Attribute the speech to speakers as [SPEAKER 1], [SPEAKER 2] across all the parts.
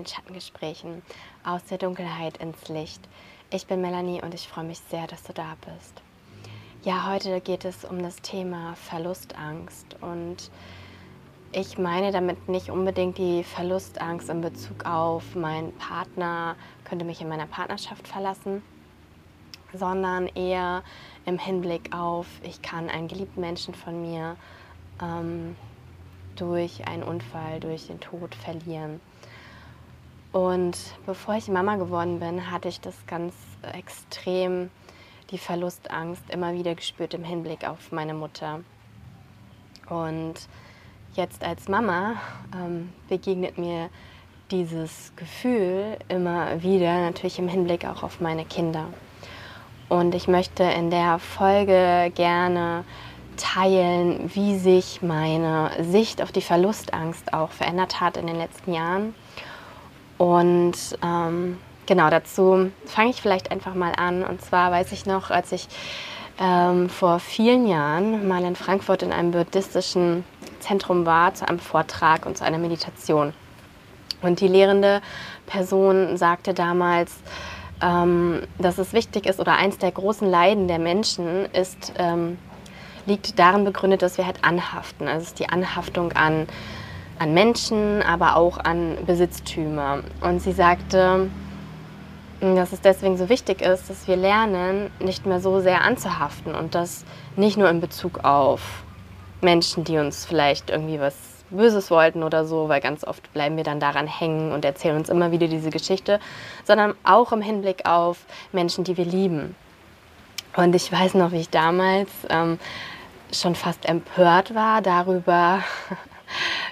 [SPEAKER 1] Den Schattengesprächen aus der Dunkelheit ins Licht. Ich bin Melanie und ich freue mich sehr, dass du da bist. Ja, heute geht es um das Thema Verlustangst und ich meine damit nicht unbedingt die Verlustangst in Bezug auf mein Partner könnte mich in meiner Partnerschaft verlassen, sondern eher im Hinblick auf, ich kann einen geliebten Menschen von mir ähm, durch einen Unfall, durch den Tod verlieren. Und bevor ich Mama geworden bin, hatte ich das ganz extrem, die Verlustangst immer wieder gespürt im Hinblick auf meine Mutter. Und jetzt als Mama ähm, begegnet mir dieses Gefühl immer wieder, natürlich im Hinblick auch auf meine Kinder. Und ich möchte in der Folge gerne teilen, wie sich meine Sicht auf die Verlustangst auch verändert hat in den letzten Jahren. Und ähm, genau dazu fange ich vielleicht einfach mal an. Und zwar weiß ich noch, als ich ähm, vor vielen Jahren mal in Frankfurt in einem buddhistischen Zentrum war, zu einem Vortrag und zu einer Meditation. Und die lehrende Person sagte damals, ähm, dass es wichtig ist oder eins der großen Leiden der Menschen ist, ähm, liegt darin begründet, dass wir halt anhaften. Also es ist die Anhaftung an, an Menschen, aber auch an Besitztümer. Und sie sagte, dass es deswegen so wichtig ist, dass wir lernen, nicht mehr so sehr anzuhaften und das nicht nur in Bezug auf Menschen, die uns vielleicht irgendwie was Böses wollten oder so, weil ganz oft bleiben wir dann daran hängen und erzählen uns immer wieder diese Geschichte, sondern auch im Hinblick auf Menschen, die wir lieben. Und ich weiß noch, wie ich damals ähm, schon fast empört war darüber,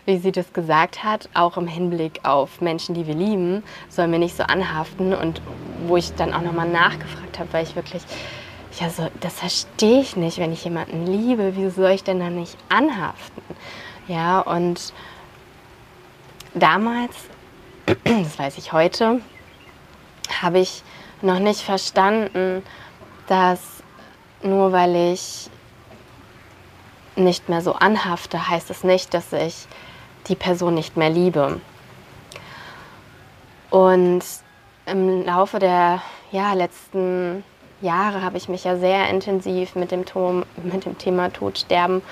[SPEAKER 1] wie sie das gesagt hat, auch im Hinblick auf Menschen, die wir lieben, sollen wir nicht so anhaften. Und wo ich dann auch nochmal nachgefragt habe, weil ich wirklich, ja, so, das verstehe ich nicht, wenn ich jemanden liebe, wieso soll ich denn dann nicht anhaften? Ja, und damals, das weiß ich heute, habe ich noch nicht verstanden, dass nur weil ich nicht mehr so anhafte, heißt es nicht, dass ich die Person nicht mehr liebe. Und im Laufe der ja, letzten Jahre habe ich mich ja sehr intensiv mit dem, Tom, mit dem Thema Tod, Sterben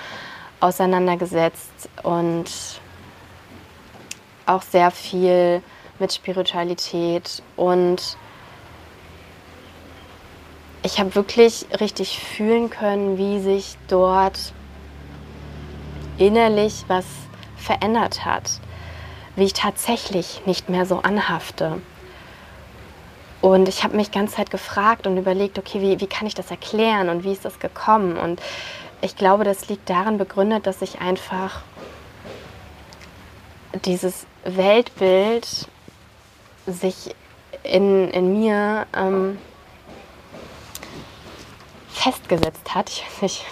[SPEAKER 1] auseinandergesetzt und auch sehr viel mit Spiritualität und ich habe wirklich richtig fühlen können, wie sich dort innerlich was verändert hat, wie ich tatsächlich nicht mehr so anhafte. Und ich habe mich die ganze Zeit gefragt und überlegt, okay, wie, wie kann ich das erklären und wie ist das gekommen? Und ich glaube, das liegt darin begründet, dass ich einfach dieses Weltbild sich in, in mir ähm, festgesetzt hat. Ich weiß nicht,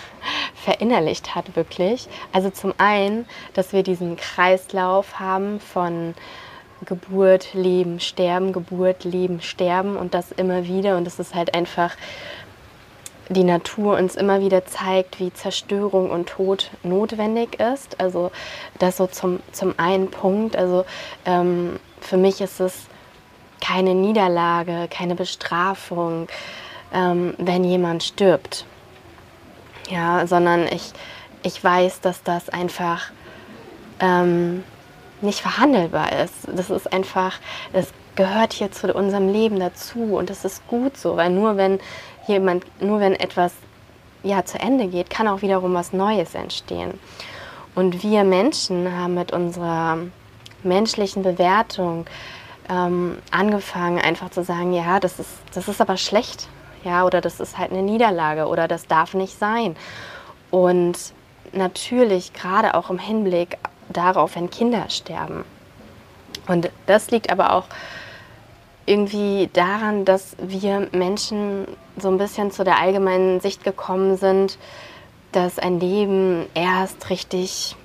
[SPEAKER 1] verinnerlicht hat wirklich. Also zum einen, dass wir diesen Kreislauf haben von Geburt, Leben, Sterben, Geburt, Leben, Sterben und das immer wieder. Und das ist halt einfach die Natur uns immer wieder zeigt, wie Zerstörung und Tod notwendig ist. Also das so zum, zum einen Punkt. Also ähm, für mich ist es keine Niederlage, keine Bestrafung, ähm, wenn jemand stirbt ja, sondern ich, ich weiß, dass das einfach ähm, nicht verhandelbar ist. Das ist einfach, es gehört hier zu unserem Leben dazu und das ist gut so, weil nur wenn jemand, nur wenn etwas ja zu Ende geht, kann auch wiederum was Neues entstehen. Und wir Menschen haben mit unserer menschlichen Bewertung ähm, angefangen, einfach zu sagen, ja, das ist, das ist aber schlecht, ja, oder das ist halt eine Niederlage oder das darf nicht sein. Und natürlich gerade auch im Hinblick darauf, wenn Kinder sterben. Und das liegt aber auch irgendwie daran, dass wir Menschen so ein bisschen zu der allgemeinen Sicht gekommen sind, dass ein Leben erst richtig,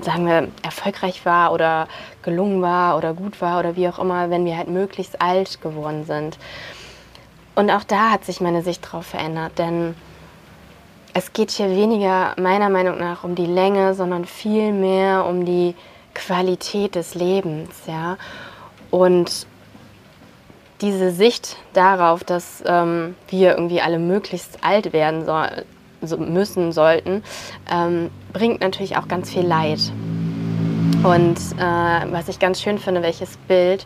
[SPEAKER 1] sagen wir, erfolgreich war oder gelungen war oder gut war oder wie auch immer, wenn wir halt möglichst alt geworden sind. Und auch da hat sich meine Sicht darauf verändert, denn es geht hier weniger meiner Meinung nach um die Länge, sondern viel mehr um die Qualität des Lebens, ja. Und diese Sicht darauf, dass ähm, wir irgendwie alle möglichst alt werden so, so müssen, sollten, ähm, bringt natürlich auch ganz viel Leid. Und äh, was ich ganz schön finde, welches Bild,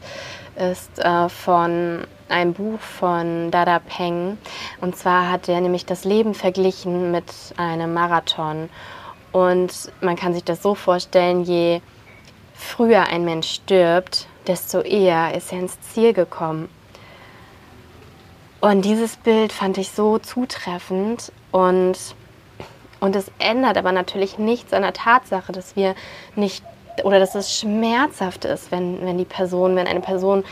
[SPEAKER 1] ist äh, von einem Buch von Dada Peng. Und zwar hat er nämlich das Leben verglichen mit einem Marathon. Und man kann sich das so vorstellen, je früher ein Mensch stirbt, desto eher ist er ins Ziel gekommen. Und dieses Bild fand ich so zutreffend und, und es ändert aber natürlich nichts an der Tatsache, dass wir nicht oder dass es schmerzhaft ist, wenn, wenn die Person, wenn eine Person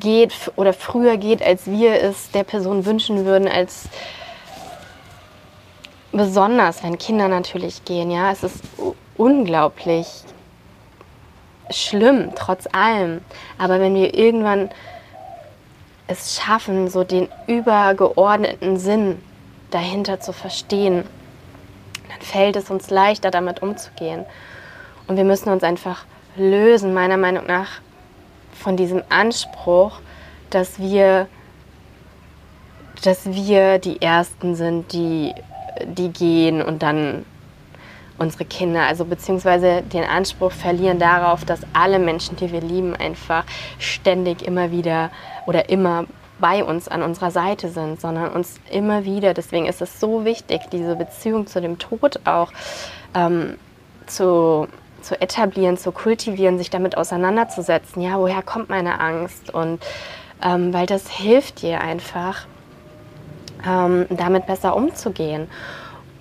[SPEAKER 1] geht oder früher geht, als wir es der Person wünschen würden, als besonders, wenn Kinder natürlich gehen, ja, es ist unglaublich schlimm, trotz allem. Aber wenn wir irgendwann es schaffen, so den übergeordneten Sinn dahinter zu verstehen, dann fällt es uns leichter, damit umzugehen. Und wir müssen uns einfach lösen, meiner Meinung nach, von diesem Anspruch, dass wir, dass wir die Ersten sind, die, die gehen und dann unsere Kinder, also beziehungsweise den Anspruch verlieren darauf, dass alle Menschen, die wir lieben, einfach ständig immer wieder oder immer bei uns an unserer Seite sind, sondern uns immer wieder, deswegen ist es so wichtig, diese Beziehung zu dem Tod auch ähm, zu zu etablieren, zu kultivieren, sich damit auseinanderzusetzen. Ja, woher kommt meine Angst? Und ähm, weil das hilft dir einfach, ähm, damit besser umzugehen.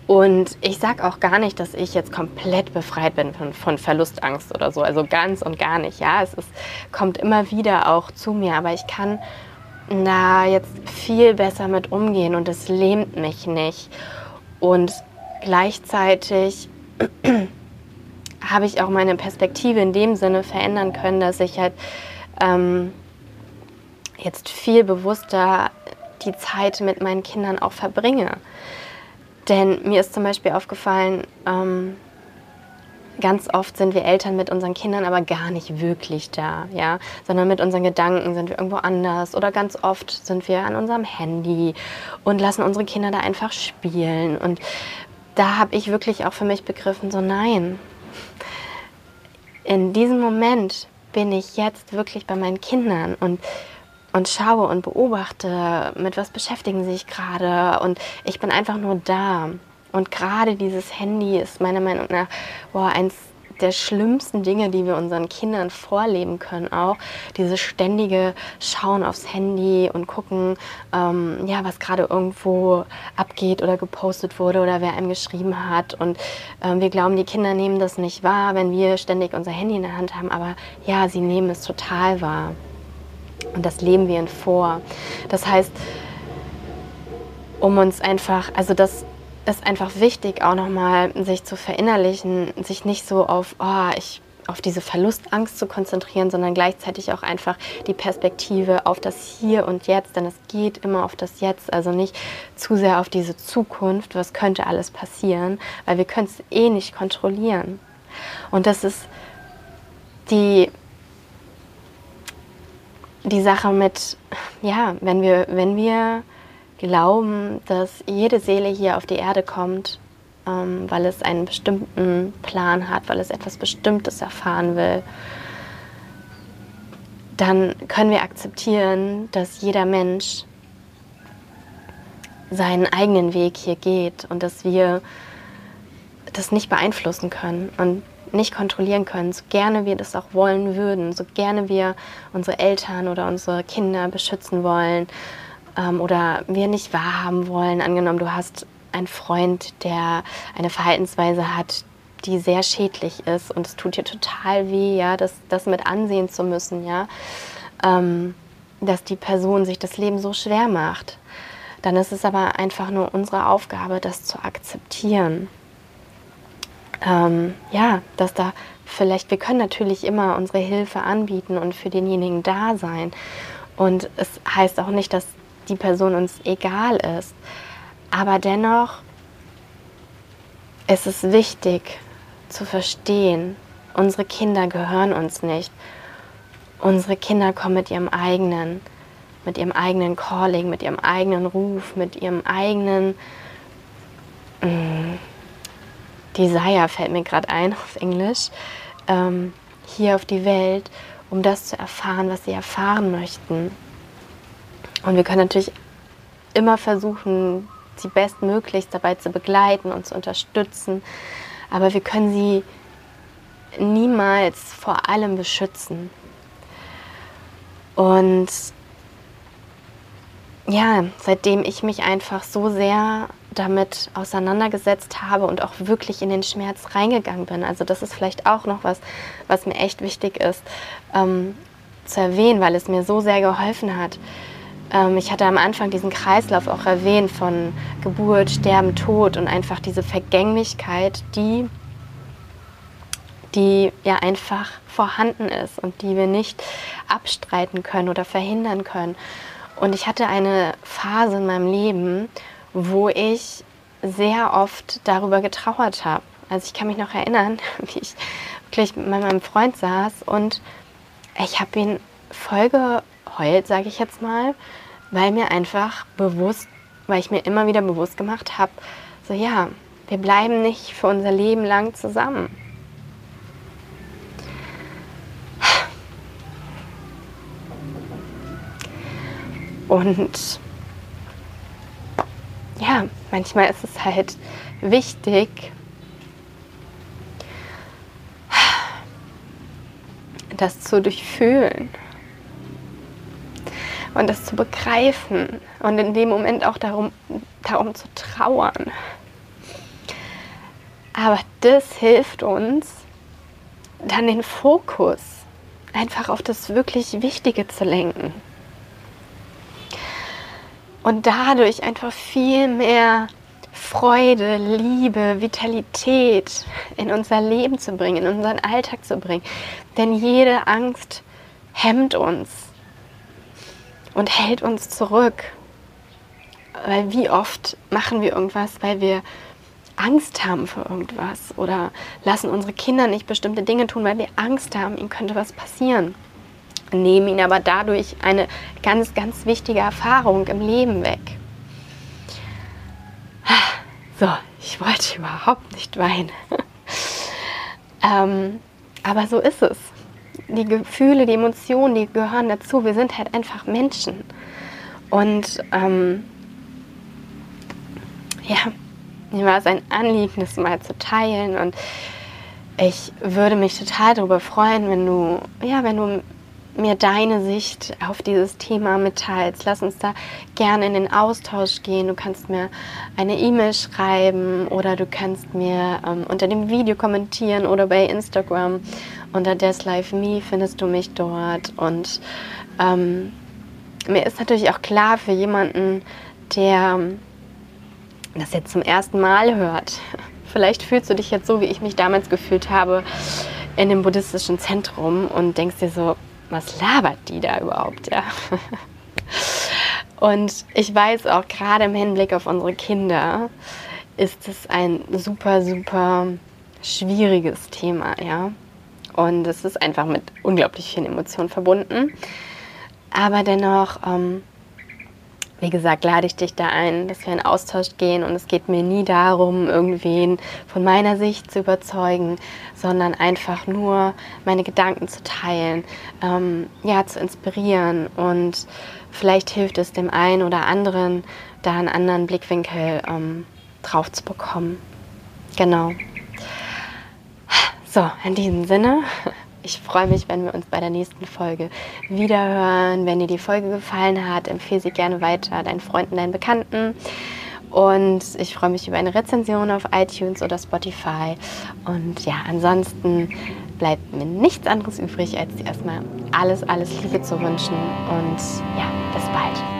[SPEAKER 1] Und ich sage auch gar nicht, dass ich jetzt komplett befreit bin von, von, Verlustangst oder so. Also ganz und gar nicht. Ja, es ist, kommt immer wieder auch zu mir. Aber ich kann da jetzt viel besser mit umgehen und es lähmt mich nicht. Und gleichzeitig habe ich auch meine Perspektive in dem Sinne verändern können, dass ich halt ähm, jetzt viel bewusster die Zeit mit meinen Kindern auch verbringe. Denn mir ist zum Beispiel aufgefallen, ähm, ganz oft sind wir Eltern mit unseren Kindern aber gar nicht wirklich da, ja, sondern mit unseren Gedanken sind wir irgendwo anders oder ganz oft sind wir an unserem Handy und lassen unsere Kinder da einfach spielen und da habe ich wirklich auch für mich begriffen, so nein, in diesem Moment bin ich jetzt wirklich bei meinen Kindern und, und schaue und beobachte, mit was beschäftigen sie sich gerade und ich bin einfach nur da. Und gerade dieses Handy ist meiner Meinung nach boah, eins der schlimmsten Dinge, die wir unseren Kindern vorleben können, auch dieses ständige Schauen aufs Handy und gucken, ähm, ja, was gerade irgendwo abgeht oder gepostet wurde oder wer einem geschrieben hat. Und ähm, wir glauben, die Kinder nehmen das nicht wahr, wenn wir ständig unser Handy in der Hand haben, aber ja, sie nehmen es total wahr. Und das leben wir ihnen vor. Das heißt, um uns einfach, also das ist einfach wichtig, auch nochmal sich zu verinnerlichen, sich nicht so auf, oh, ich auf diese Verlustangst zu konzentrieren, sondern gleichzeitig auch einfach die Perspektive auf das Hier und Jetzt, denn es geht immer auf das Jetzt, also nicht zu sehr auf diese Zukunft, was könnte alles passieren, weil wir können es eh nicht kontrollieren. Und das ist die, die Sache mit, ja, wenn wir, wenn wir glauben, dass jede Seele hier auf die Erde kommt, ähm, weil es einen bestimmten Plan hat, weil es etwas Bestimmtes erfahren will, dann können wir akzeptieren, dass jeder Mensch seinen eigenen Weg hier geht und dass wir das nicht beeinflussen können und nicht kontrollieren können, so gerne wir das auch wollen würden, so gerne wir unsere Eltern oder unsere Kinder beschützen wollen, ähm, oder wir nicht wahrhaben wollen. Angenommen, du hast einen Freund, der eine Verhaltensweise hat, die sehr schädlich ist und es tut dir total weh, ja, das, das mit ansehen zu müssen, ja, ähm, dass die Person sich das Leben so schwer macht. Dann ist es aber einfach nur unsere Aufgabe, das zu akzeptieren. Ähm, ja, dass da vielleicht, wir können natürlich immer unsere Hilfe anbieten und für denjenigen da sein. Und es heißt auch nicht, dass die Person uns egal ist. Aber dennoch ist es wichtig zu verstehen, unsere Kinder gehören uns nicht. Unsere Kinder kommen mit ihrem eigenen, mit ihrem eigenen Calling, mit ihrem eigenen Ruf, mit ihrem eigenen mh, mm, Desire, fällt mir gerade ein auf Englisch, ähm, hier auf die Welt, um das zu erfahren, was sie erfahren möchten. Und wir können natürlich immer versuchen, sie bestmöglichst dabei zu begleiten und zu unterstützen, aber wir können sie niemals vor allem beschützen. Und ja, seitdem ich mich einfach so sehr damit auseinandergesetzt habe und auch wirklich in den Schmerz reingegangen bin. Also das ist vielleicht auch noch was, was mir echt wichtig ist ähm, zu erwähnen, weil es mir so sehr geholfen hat. Ähm, ich hatte am Anfang diesen Kreislauf auch erwähnt von Geburt, Sterben, Tod und einfach diese Vergänglichkeit, die die ja einfach vorhanden ist und die wir nicht abstreiten können oder verhindern können. Und ich hatte eine Phase in meinem Leben, wo ich sehr oft darüber getrauert habe. Also ich kann mich noch erinnern, wie ich wirklich mit meinem Freund saß und ich habe ihn voll geheult, sage ich jetzt mal, weil mir einfach bewusst, weil ich mir immer wieder bewusst gemacht habe, so ja, wir bleiben nicht für unser Leben lang zusammen. Und ja, manchmal ist es halt wichtig, das zu durchfühlen und das zu begreifen und in dem Moment auch darum, darum zu trauern. Aber das hilft uns, dann den Fokus einfach auf das wirklich Wichtige zu lenken und dadurch einfach viel mehr Freude, Liebe, Vitalität in unser Leben zu bringen, in unseren Alltag zu bringen. Denn jede Angst hemmt uns und hält uns zurück. Weil wie oft machen wir irgendwas, weil wir Angst haben vor irgendwas oder lassen unsere Kinder nicht bestimmte Dinge tun, weil wir Angst haben, ihnen könnte was passieren nehmen ihn aber dadurch eine ganz, ganz wichtige Erfahrung im Leben weg. So, ich wollte überhaupt nicht weinen. ähm, aber so ist es. Die Gefühle, die Emotionen, die gehören dazu. Wir sind halt einfach Menschen. Und ähm, ja, mir war es ein Anliegen, das mal zu teilen. Und ich würde mich total darüber freuen, wenn du, ja, wenn du mir deine Sicht auf dieses Thema mitteilst. Lass uns da gerne in den Austausch gehen. Du kannst mir eine E-Mail schreiben oder du kannst mir ähm, unter dem Video kommentieren oder bei Instagram unter Me findest du mich dort. Und ähm, mir ist natürlich auch klar für jemanden, der das jetzt zum ersten Mal hört. Vielleicht fühlst du dich jetzt so, wie ich mich damals gefühlt habe in dem buddhistischen Zentrum und denkst dir so, was labert die da überhaupt? Ja? Und ich weiß auch gerade im Hinblick auf unsere Kinder ist es ein super, super schwieriges Thema, ja. Und es ist einfach mit unglaublich vielen Emotionen verbunden. Aber dennoch ähm, wie gesagt, lade ich dich da ein, dass wir in Austausch gehen und es geht mir nie darum, irgendwen von meiner Sicht zu überzeugen, sondern einfach nur meine Gedanken zu teilen, ähm, ja, zu inspirieren und vielleicht hilft es dem einen oder anderen, da einen anderen Blickwinkel ähm, drauf zu bekommen. Genau. So, in diesem Sinne ich freue mich, wenn wir uns bei der nächsten Folge wiederhören. Wenn dir die Folge gefallen hat, empfehle sie gerne weiter deinen Freunden, deinen Bekannten. Und ich freue mich über eine Rezension auf iTunes oder Spotify. Und ja, ansonsten bleibt mir nichts anderes übrig, als dir erstmal alles, alles Liebe zu wünschen. Und ja, bis bald.